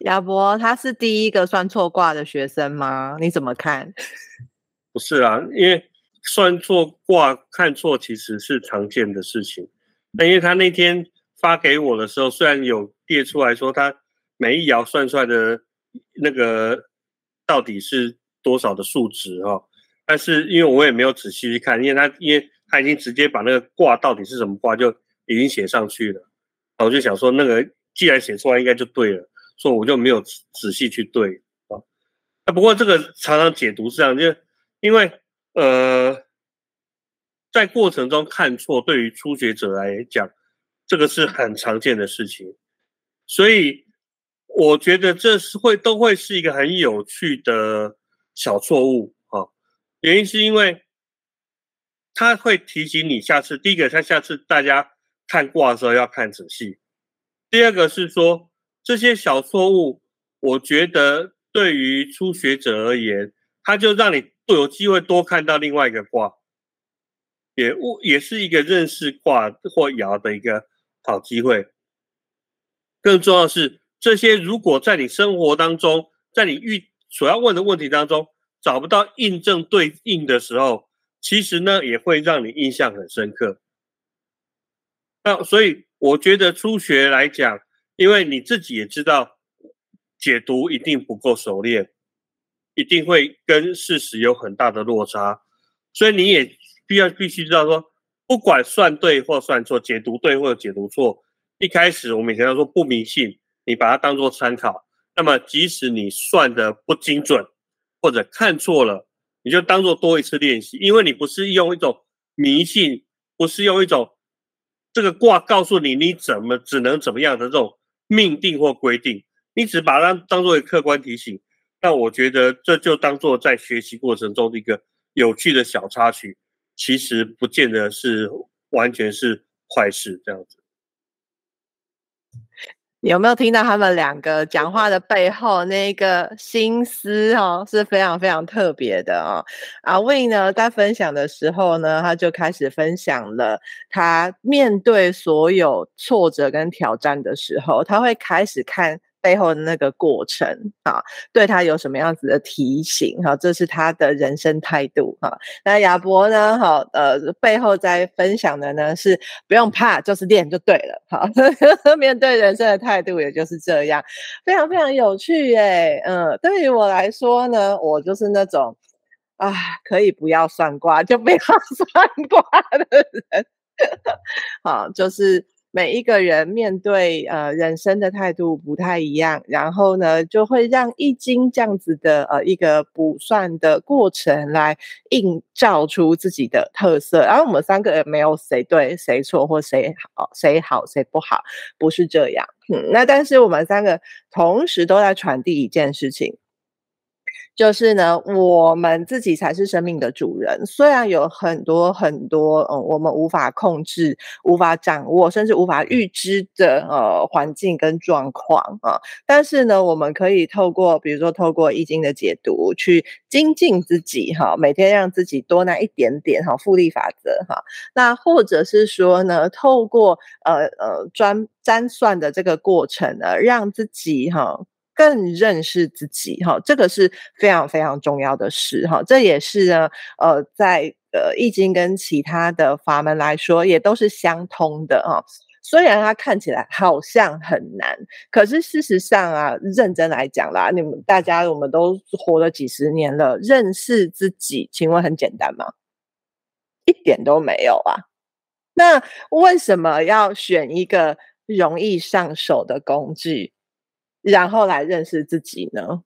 亚伯他是第一个算错卦的学生吗？你怎么看？[LAUGHS] 不是啊，因为算错卦看错其实是常见的事情。那因为他那天发给我的时候，虽然有列出来说他每一爻算出来的那个到底是多少的数值哈。但是因为我也没有仔细去看，因为他因为他已经直接把那个卦到底是什么卦就已经写上去了，我就想说那个既然写出来应该就对了，所以我就没有仔细去对啊。不过这个常常解读是这样，就因为呃在过程中看错，对于初学者来讲，这个是很常见的事情，所以我觉得这是会都会是一个很有趣的小错误啊。原因是因为他会提醒你下次，第一个，他下次大家看卦的时候要看仔细；第二个是说这些小错误，我觉得对于初学者而言，他就让你有机会多看到另外一个卦，也也是一个认识卦或爻的一个好机会。更重要的是，这些如果在你生活当中，在你遇所要问的问题当中，找不到印证对应的时候，其实呢也会让你印象很深刻。那所以我觉得初学来讲，因为你自己也知道解读一定不够熟练，一定会跟事实有很大的落差，所以你也必要必须知道说，不管算对或算错，解读对或者解读错，一开始我们以前要说不迷信，你把它当做参考。那么即使你算的不精准，或者看错了，你就当做多一次练习，因为你不是用一种迷信，不是用一种这个卦告诉你你怎么只能怎么样的这种命定或规定，你只把它当做一个客观提醒。那我觉得这就当做在学习过程中的一个有趣的小插曲，其实不见得是完全是坏事这样子。有没有听到他们两个讲话的背后那个心思哦，是非常非常特别的哦。阿威呢，在分享的时候呢，他就开始分享了他面对所有挫折跟挑战的时候，他会开始看背后的那个过程啊，对他有什么样子的提醒哈？这是他的人生态度哈。那亚伯呢？哈，呃，背后在分享的呢是不用怕，就是练就对了。哈，[LAUGHS] 面对人生的态度也就是这样，非常非常有趣耶。嗯，对于我来说呢，我就是那种啊，可以不要算卦就不要 [LAUGHS] 算卦的人。[LAUGHS] 好，就是。每一个人面对呃人生的态度不太一样，然后呢，就会让易经这样子的呃一个卜算的过程来映照出自己的特色。然后我们三个人没有谁对谁错或谁好谁好谁不好，不是这样。嗯，那但是我们三个同时都在传递一件事情。就是呢，我们自己才是生命的主人。虽然有很多很多，嗯，我们无法控制、无法掌握，甚至无法预知的呃环境跟状况啊，但是呢，我们可以透过，比如说透过易经的解读，去精进自己哈，每天让自己多那一点点哈，复利法则哈。那或者是说呢，透过呃呃专占算的这个过程呢，让自己哈。更认识自己哈，这个是非常非常重要的事哈。这也是呢，呃，在呃易经跟其他的法门来说，也都是相通的哈。虽然它看起来好像很难，可是事实上啊，认真来讲啦，你们大家我们都活了几十年了，认识自己，请问很简单吗？一点都没有啊。那为什么要选一个容易上手的工具？然后来认识自己呢？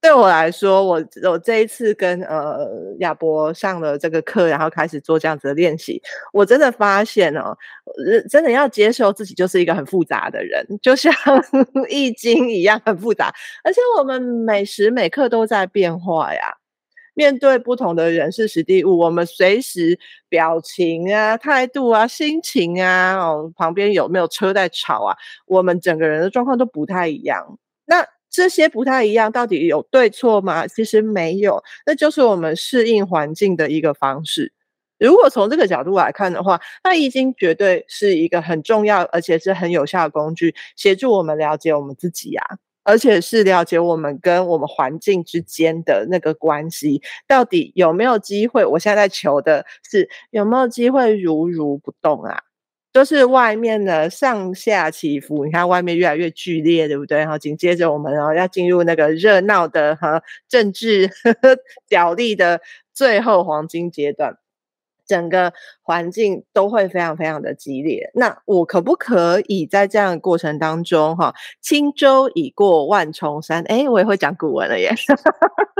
对我来说，我我这一次跟呃亚博上了这个课，然后开始做这样子的练习，我真的发现哦，真的要接受自己就是一个很复杂的人，就像 [LAUGHS] 易经一样很复杂，而且我们每时每刻都在变化呀。面对不同的人事时地物，我们随时表情啊、态度啊、心情啊，哦，旁边有没有车在吵啊？我们整个人的状况都不太一样。那这些不太一样，到底有对错吗？其实没有，那就是我们适应环境的一个方式。如果从这个角度来看的话，那易经绝对是一个很重要而且是很有效的工具，协助我们了解我们自己呀、而且是了解我们跟我们环境之间的那个关系，到底有没有机会？我现在在求的是有没有机会如如不动啊？就是外面的上下起伏，你看外面越来越剧烈，对不对？然后紧接着我们然后要进入那个热闹的和政治呵 [LAUGHS] 呵角力的最后黄金阶段。整个环境都会非常非常的激烈，那我可不可以在这样的过程当中，哈，轻舟已过万重山？哎，我也会讲古文了耶。[LAUGHS]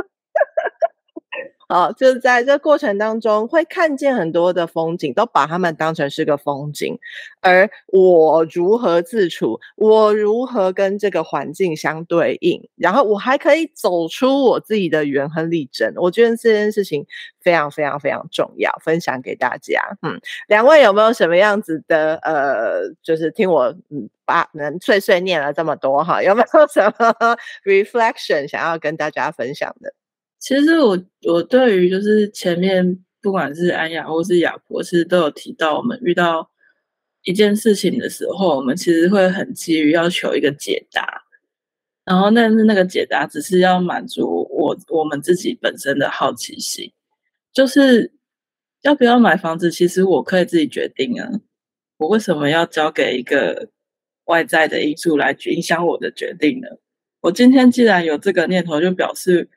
好，就是在这过程当中，会看见很多的风景，都把它们当成是个风景。而我如何自处，我如何跟这个环境相对应，然后我还可以走出我自己的圆和立正。我觉得这件事情非常非常非常重要，分享给大家。嗯，两位有没有什么样子的呃，就是听我嗯把能碎碎念了这么多哈，有没有什么 [LAUGHS] reflection 想要跟大家分享的？其实我我对于就是前面不管是安雅或是亚博士都有提到，我们遇到一件事情的时候，我们其实会很急于要求一个解答，然后但是那个解答只是要满足我我们自己本身的好奇心，就是要不要买房子，其实我可以自己决定啊，我为什么要交给一个外在的因素来影响我的决定呢？我今天既然有这个念头，就表示。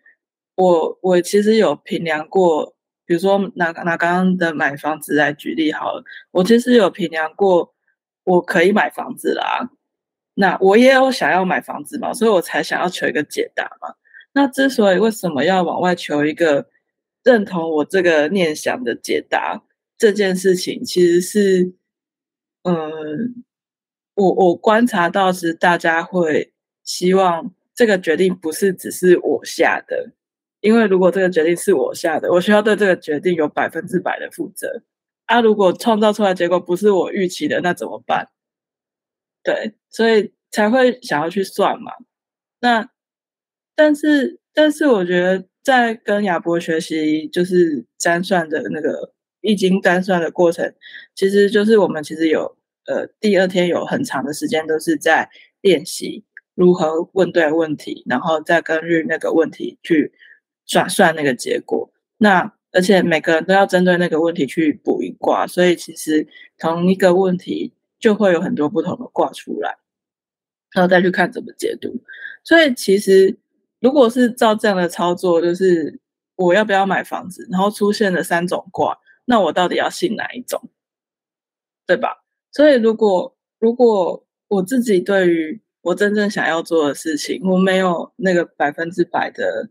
我我其实有评量过，比如说拿拿刚刚的买房子来举例好了，我其实有评量过，我可以买房子啦。那我也有想要买房子嘛，所以我才想要求一个解答嘛。那之所以为什么要往外求一个认同我这个念想的解答，这件事情其实是，嗯，我我观察到是大家会希望这个决定不是只是我下的。因为如果这个决定是我下的，我需要对这个决定有百分之百的负责。啊，如果创造出来结果不是我预期的，那怎么办？对，所以才会想要去算嘛。那但是但是，我觉得在跟亚博学习就是占算的那个易经占算的过程，其实就是我们其实有呃第二天有很长的时间都是在练习。如何问对问题，然后再根据那个问题去算算那个结果。那而且每个人都要针对那个问题去卜一卦，所以其实同一个问题就会有很多不同的卦出来，然后再去看怎么解读。所以其实如果是照这样的操作，就是我要不要买房子，然后出现了三种卦，那我到底要信哪一种？对吧？所以如果如果我自己对于我真正想要做的事情，我没有那个百分之百的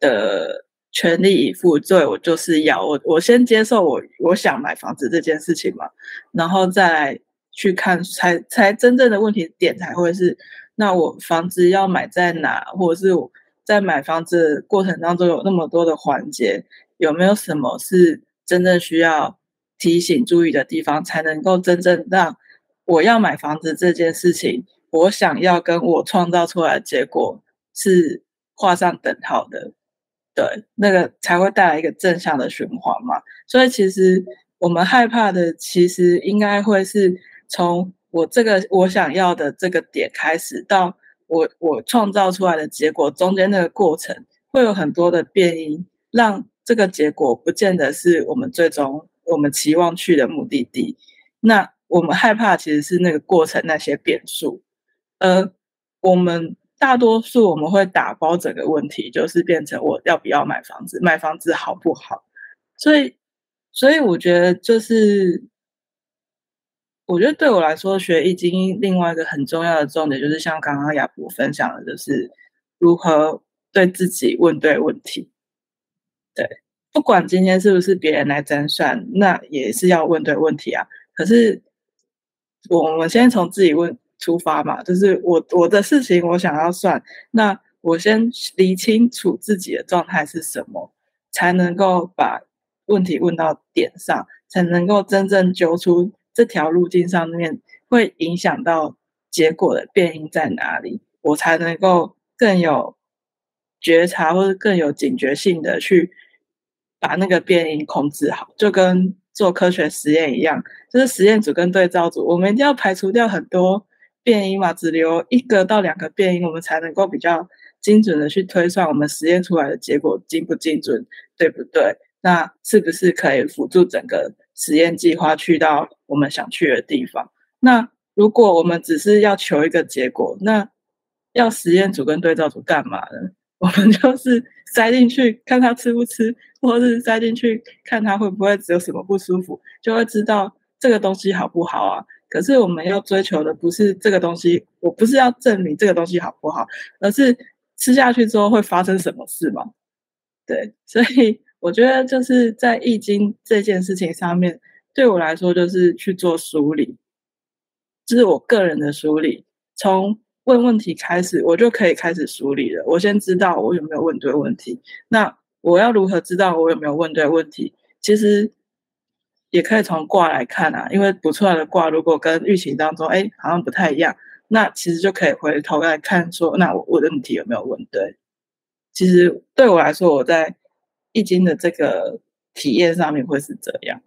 的全力以赴，对，我就是要我我先接受我我想买房子这件事情嘛，然后再来去看才才真正的问题点才会是，那我房子要买在哪，或者是我在买房子过程当中有那么多的环节，有没有什么是真正需要提醒注意的地方，才能够真正让我要买房子这件事情，我想要跟我创造出来的结果是画上等号的，对，那个才会带来一个正向的循环嘛。所以其实我们害怕的，其实应该会是从我这个我想要的这个点开始，到我我创造出来的结果中间那个过程，会有很多的变因，让这个结果不见得是我们最终。我们期望去的目的地，那我们害怕其实是那个过程那些变数，而我们大多数我们会打包整个问题，就是变成我要不要买房子，买房子好不好？所以，所以我觉得就是，我觉得对我来说，学易经另外一个很重要的重点，就是像刚刚亚博分享的，就是如何对自己问对问题，对。不管今天是不是别人来占算，那也是要问对问题啊。可是我们先从自己问出发嘛，就是我我的事情我想要算，那我先理清楚自己的状态是什么，才能够把问题问到点上，才能够真正揪出这条路径上面会影响到结果的变因在哪里，我才能够更有觉察或者更有警觉性的去。把那个变因控制好，就跟做科学实验一样，就是实验组跟对照组，我们一定要排除掉很多变因嘛，只留一个到两个变因，我们才能够比较精准的去推算我们实验出来的结果精不精准，对不对？那是不是可以辅助整个实验计划去到我们想去的地方？那如果我们只是要求一个结果，那要实验组跟对照组干嘛呢？[LAUGHS] 我们就是塞进去看他吃不吃，或是塞进去看他会不会只有什么不舒服，就会知道这个东西好不好啊。可是我们要追求的不是这个东西，我不是要证明这个东西好不好，而是吃下去之后会发生什么事嘛。对，所以我觉得就是在易经这件事情上面，对我来说就是去做梳理，这是我个人的梳理，从。问问题开始，我就可以开始梳理了。我先知道我有没有问对问题。那我要如何知道我有没有问对问题？其实也可以从卦来看啊，因为卜出来的卦如果跟预期当中，哎，好像不太一样，那其实就可以回头来看说，那我我的问题有没有问对？其实对我来说，我在易经的这个体验上面会是这样。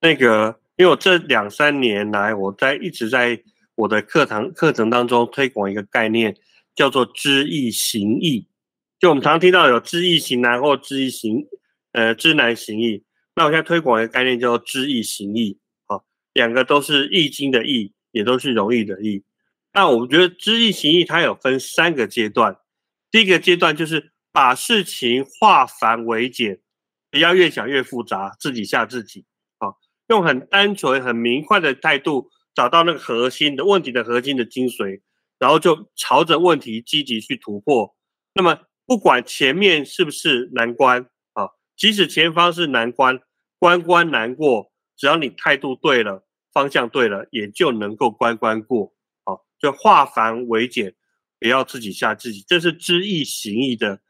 那个，因为我这两三年来，我在一直在。我的课堂课程当中推广一个概念，叫做知易行易。就我们常听到有知易行难或知易行，呃，知难行易。那我现在推广一个概念叫做知易行易，好，两个都是易经的易，也都是容易的易。那我觉得知易行易它有分三个阶段。第一个阶段就是把事情化繁为简，不要越想越复杂，自己吓自己。好，用很单纯、很明快的态度。找到那个核心的问题的核心的精髓，然后就朝着问题积极去突破。那么不管前面是不是难关，即使前方是难关，关关难过，只要你态度对了，方向对了，也就能够关关过。啊，就化繁为简，不要自己吓自己。这是知易行易的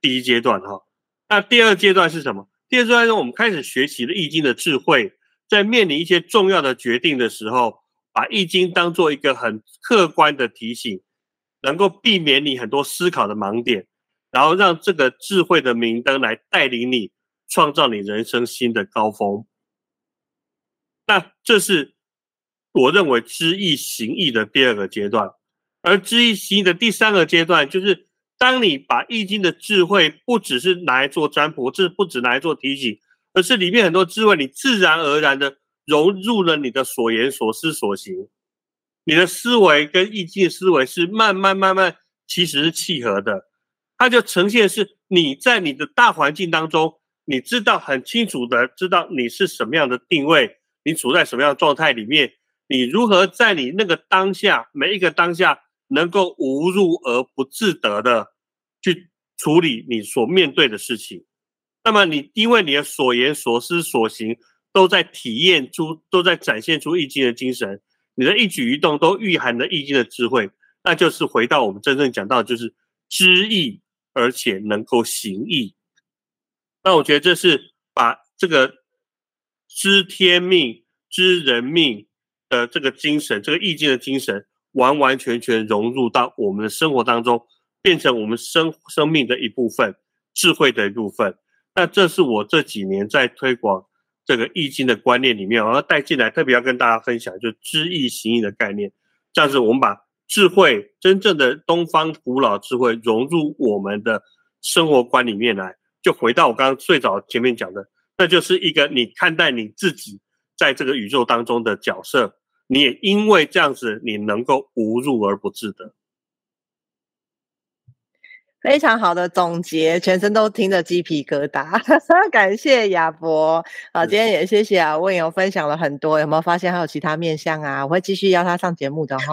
第一阶段哈。那第二阶段是什么？第二阶段是我们开始学习了易经的智慧。在面临一些重要的决定的时候，把易经当做一个很客观的提醒，能够避免你很多思考的盲点，然后让这个智慧的明灯来带领你创造你人生新的高峰。那这是我认为知易行易的第二个阶段，而知易行易的第三个阶段，就是当你把易经的智慧不只是拿来做占卜，这不只拿来做提醒，而是里面很多智慧，你自然而然的融入了你的所言所思所行，你的思维跟易经的思维是慢慢慢慢其实是契合的，它就呈现是你在你的大环境当中，你知道很清楚的知道你是什么样的定位，你处在什么样的状态里面。你如何在你那个当下，每一个当下，能够无入而不自得的去处理你所面对的事情？那么你因为你的所言所思所行都在体验出，都在展现出易经的精神，你的一举一动都蕴含着易经的智慧，那就是回到我们真正讲到，就是知易而且能够行义。那我觉得这是把这个知天命、知人命。的这个精神，这个易经的精神，完完全全融入到我们的生活当中，变成我们生生命的一部分，智慧的一部分。那这是我这几年在推广这个易经的观念里面，我要带进来，特别要跟大家分享，就知易行易的概念。这样子，我们把智慧，真正的东方古老智慧融入我们的生活观里面来，就回到我刚刚最早前面讲的，那就是一个你看待你自己。在这个宇宙当中的角色，你也因为这样子，你能够无入而不自得。非常好的总结，全身都听着鸡皮疙瘩。[LAUGHS] 感谢亚博，好，今天也谢谢啊，问友分享了很多，有没有发现还有其他面向啊？我会继续邀他上节目的哈。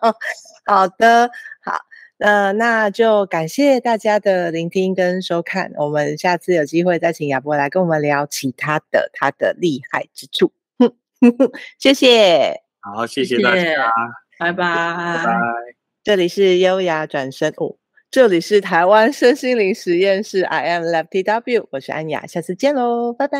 [LAUGHS] 好的，好。呃，那就感谢大家的聆听跟收看，我们下次有机会再请亚博来跟我们聊其他的他的厉害之处。[LAUGHS] 谢谢，好，谢谢大家，拜拜，拜拜。这里是优雅转身哦，这里是台湾身心灵实验室，I am Lefty W，我是安雅，下次见喽，拜拜。